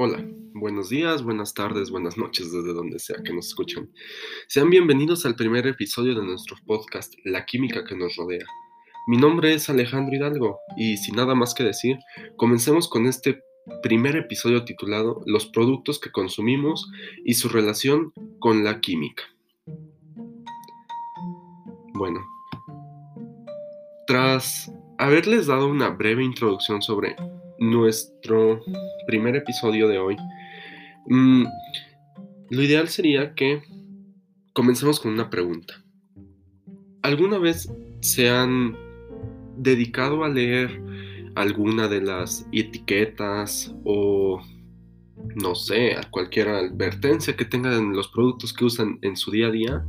Hola, buenos días, buenas tardes, buenas noches desde donde sea que nos escuchen. Sean bienvenidos al primer episodio de nuestro podcast La química que nos rodea. Mi nombre es Alejandro Hidalgo y sin nada más que decir, comencemos con este primer episodio titulado Los productos que consumimos y su relación con la química. Bueno, tras haberles dado una breve introducción sobre nuestro primer episodio de hoy, mm, lo ideal sería que comencemos con una pregunta. ¿Alguna vez se han dedicado a leer alguna de las etiquetas o no sé, a cualquier advertencia que tengan los productos que usan en su día a día?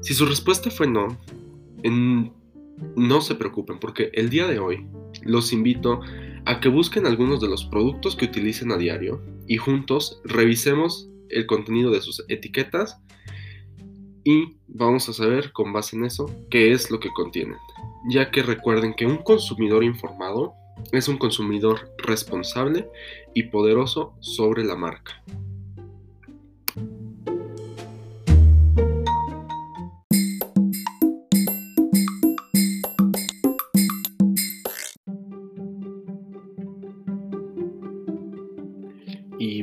Si su respuesta fue no, no se preocupen porque el día de hoy los invito a que busquen algunos de los productos que utilicen a diario y juntos revisemos el contenido de sus etiquetas y vamos a saber con base en eso qué es lo que contienen, ya que recuerden que un consumidor informado es un consumidor responsable y poderoso sobre la marca.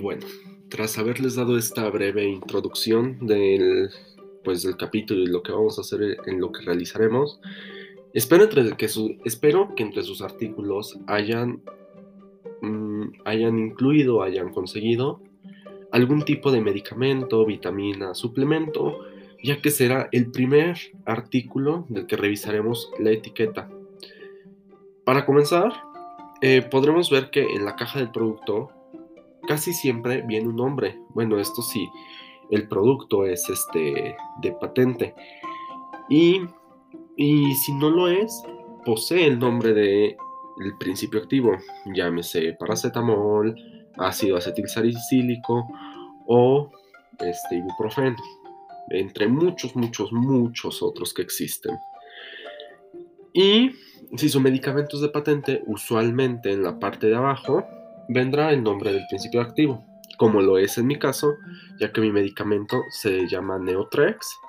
Bueno, tras haberles dado esta breve introducción del, pues, del capítulo y lo que vamos a hacer en lo que realizaremos, espero, que, espero que entre sus artículos hayan, mm, hayan incluido, hayan conseguido algún tipo de medicamento, vitamina, suplemento, ya que será el primer artículo del que revisaremos la etiqueta. Para comenzar, eh, podremos ver que en la caja del producto casi siempre viene un nombre. Bueno, esto sí, el producto es este de patente. Y, si no lo es, posee el nombre de el principio activo, llámese paracetamol, ácido acetilsalicílico o este ibuprofeno, entre muchos, muchos, muchos otros que existen. Y si su medicamento es de patente, usualmente en la parte de abajo vendrá el nombre del principio activo, como lo es en mi caso, ya que mi medicamento se llama Neotrex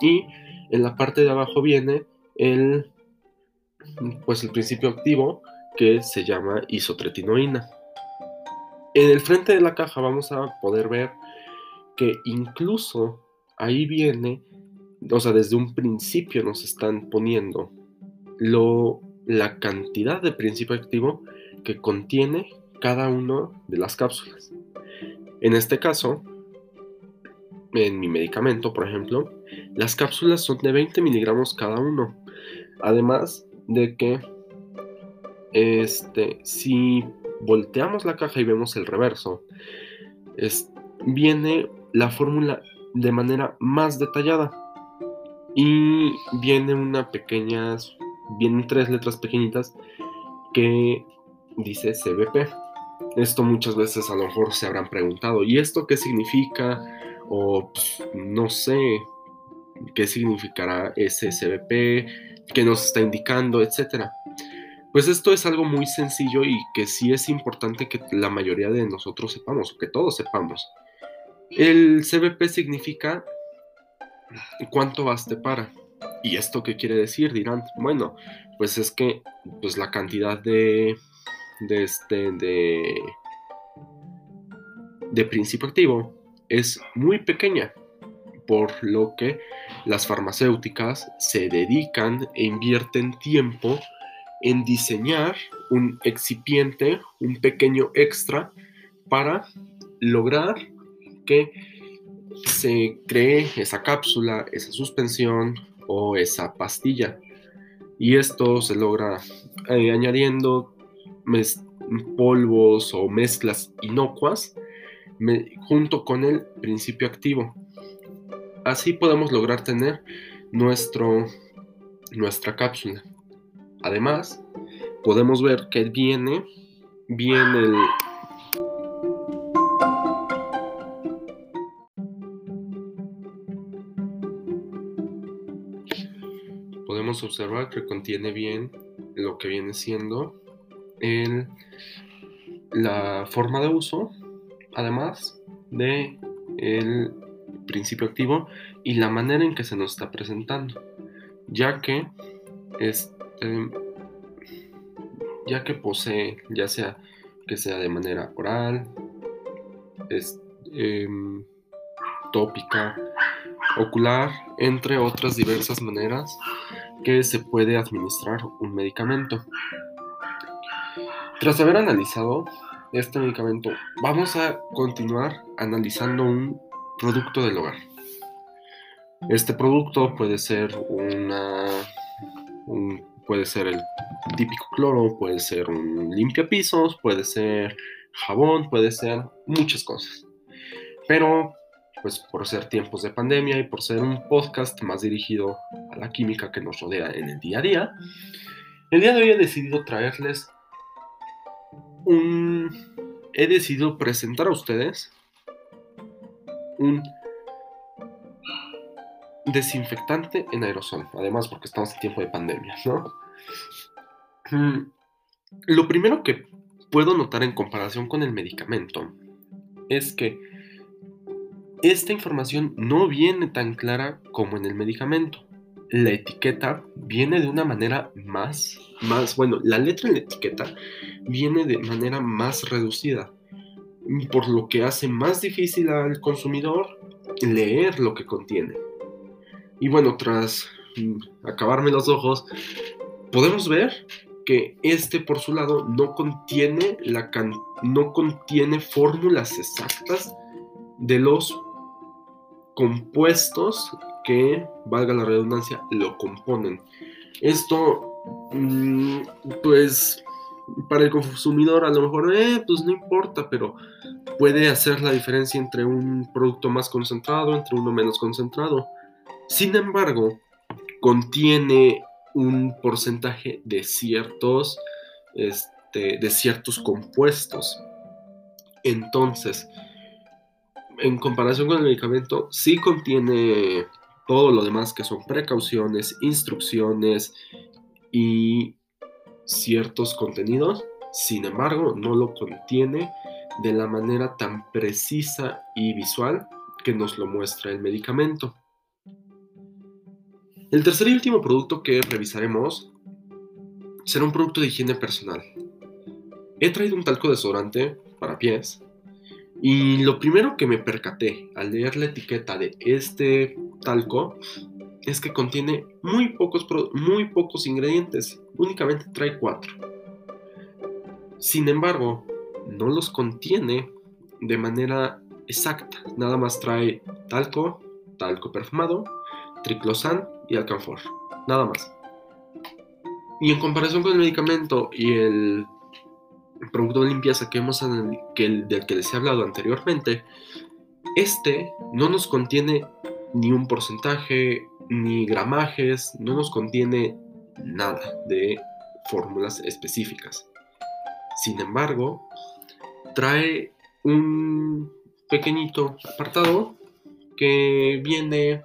y en la parte de abajo viene el pues el principio activo que se llama isotretinoína. En el frente de la caja vamos a poder ver que incluso ahí viene, o sea, desde un principio nos están poniendo lo, la cantidad de principio activo que contiene cada una de las cápsulas. En este caso, en mi medicamento, por ejemplo, las cápsulas son de 20 miligramos cada uno. Además de que, este, si volteamos la caja y vemos el reverso, viene la fórmula de manera más detallada. Y viene una pequeña, vienen tres letras pequeñitas que dice CBP. Esto muchas veces a lo mejor se habrán preguntado, ¿y esto qué significa? O pues, no sé qué significará ese CBP, qué nos está indicando, etcétera. Pues esto es algo muy sencillo y que sí es importante que la mayoría de nosotros sepamos, que todos sepamos. El CBP significa cuánto baste para. ¿Y esto qué quiere decir? Dirán, bueno, pues es que pues la cantidad de de, este, de, de principio activo es muy pequeña, por lo que las farmacéuticas se dedican e invierten tiempo en diseñar un excipiente, un pequeño extra, para lograr que se cree esa cápsula, esa suspensión o esa pastilla. Y esto se logra eh, añadiendo polvos o mezclas inocuas junto con el principio activo. Así podemos lograr tener nuestro, nuestra cápsula. Además, podemos ver que viene, viene el, podemos observar que contiene bien lo que viene siendo la forma de uso, además de el principio activo y la manera en que se nos está presentando, ya que este, ya que posee, ya sea que sea de manera oral, em, tópica, ocular, entre otras diversas maneras que se puede administrar un medicamento. Tras haber analizado este medicamento, vamos a continuar analizando un producto del hogar. Este producto puede ser una puede ser el típico cloro, puede ser un limpiapisos, puede ser jabón, puede ser muchas cosas. Pero pues por ser tiempos de pandemia y por ser un podcast más dirigido a la química que nos rodea en el día a día, el día de hoy he decidido traerles He decidido presentar a ustedes un desinfectante en aerosol, además porque estamos en tiempo de pandemia, ¿no? Mm, lo primero que puedo notar en comparación con el medicamento es que esta información no viene tan clara como en el medicamento. La etiqueta viene de una manera más, más, bueno, la letra en la etiqueta viene de manera más reducida, por lo que hace más difícil al consumidor leer lo que contiene. Y bueno, tras mm, acabarme los ojos, podemos ver que este por su lado no contiene, la no contiene fórmulas exactas de los compuestos que, valga la redundancia, lo componen. Esto, mm, pues, para el consumidor a lo mejor, eh, pues no importa, pero puede hacer la diferencia entre un producto más concentrado, entre uno menos concentrado. Sin embargo, contiene un porcentaje de ciertos, este, de ciertos compuestos. Entonces, en comparación con el medicamento, sí contiene todo lo demás que son precauciones, instrucciones y ciertos contenidos. Sin embargo, no lo contiene de la manera tan precisa y visual que nos lo muestra el medicamento. El tercer y último producto que revisaremos será un producto de higiene personal. He traído un talco desodorante para pies y lo primero que me percaté al leer la etiqueta de este talco es que contiene muy pocos, muy pocos ingredientes, únicamente trae cuatro. Sin embargo, no los contiene de manera exacta, nada más trae talco, talco perfumado, triclosan y alcanfor, nada más. Y en comparación con el medicamento y el producto de limpieza que hemos, que del que les he hablado anteriormente, este no nos contiene ni un porcentaje, ni gramajes, no nos contiene nada de fórmulas específicas. Sin embargo, trae un pequeñito apartado que viene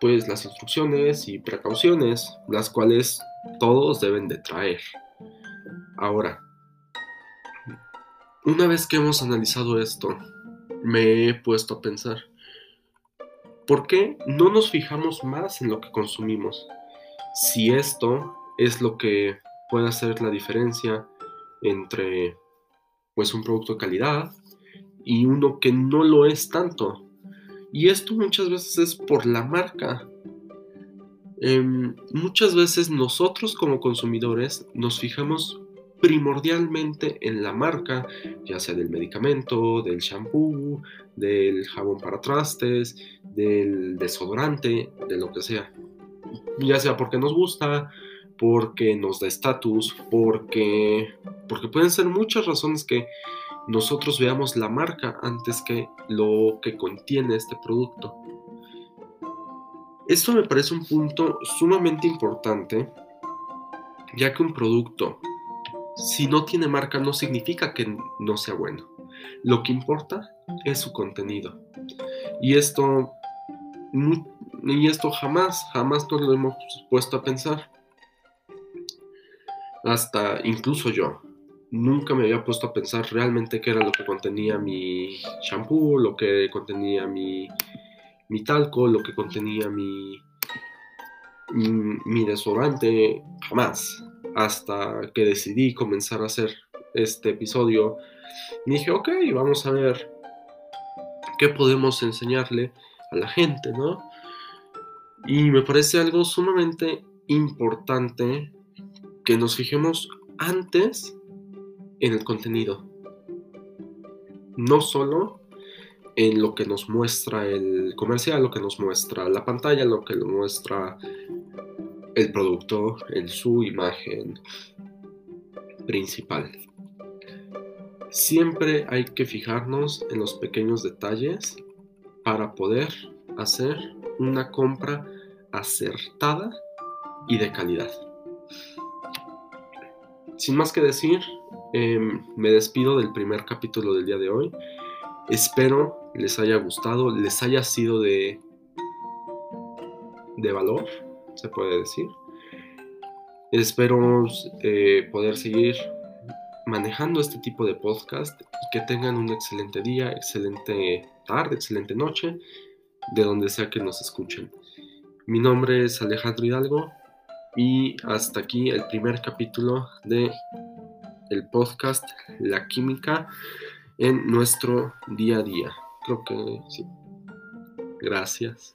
pues las instrucciones y precauciones, las cuales todos deben de traer. Ahora, una vez que hemos analizado esto, me he puesto a pensar, ¿por qué no nos fijamos más en lo que consumimos? Si esto es lo que puede hacer la diferencia entre pues un producto de calidad y uno que no lo es tanto. Y esto muchas veces es por la marca. Em, muchas veces nosotros como consumidores nos fijamos primordialmente en la marca, ya sea del medicamento, del shampoo, del jabón para trastes, del desodorante, de lo que sea. Ya sea porque nos gusta, porque nos da estatus, porque, porque pueden ser muchas razones que nosotros veamos la marca antes que lo que contiene este producto. Esto me parece un punto sumamente importante, ya que un producto si no tiene marca no significa que no sea bueno. Lo que importa es su contenido. Y esto, y esto jamás, jamás nos lo hemos puesto a pensar. Hasta incluso yo. nunca me había puesto a pensar realmente qué era lo que contenía mi shampoo, lo que contenía mi, mi talco, lo que contenía mi, mi, desodorante, jamás. Hasta que decidí comenzar a hacer este episodio, dije, ok, vamos a ver qué podemos enseñarle a la gente, ¿no? Y me parece algo sumamente importante que nos fijemos antes en el contenido. No solo en lo que nos muestra el comercial, lo que nos muestra la pantalla, lo que nos muestra el producto en su imagen principal. Siempre hay que fijarnos en los pequeños detalles para poder hacer una compra acertada y de calidad. Sin más que decir, em, me despido del primer capítulo del día de hoy. Espero les haya gustado, les haya sido de, de valor, se puede decir. Espero eh, poder seguir manejando este tipo de podcast y que tengan un excelente día, excelente tarde, excelente noche, de donde sea que nos escuchen. Mi nombre es Alejandro Hidalgo y hasta aquí el primer capítulo de el podcast La Química en nuestro día a día. Creo que sí. Gracias.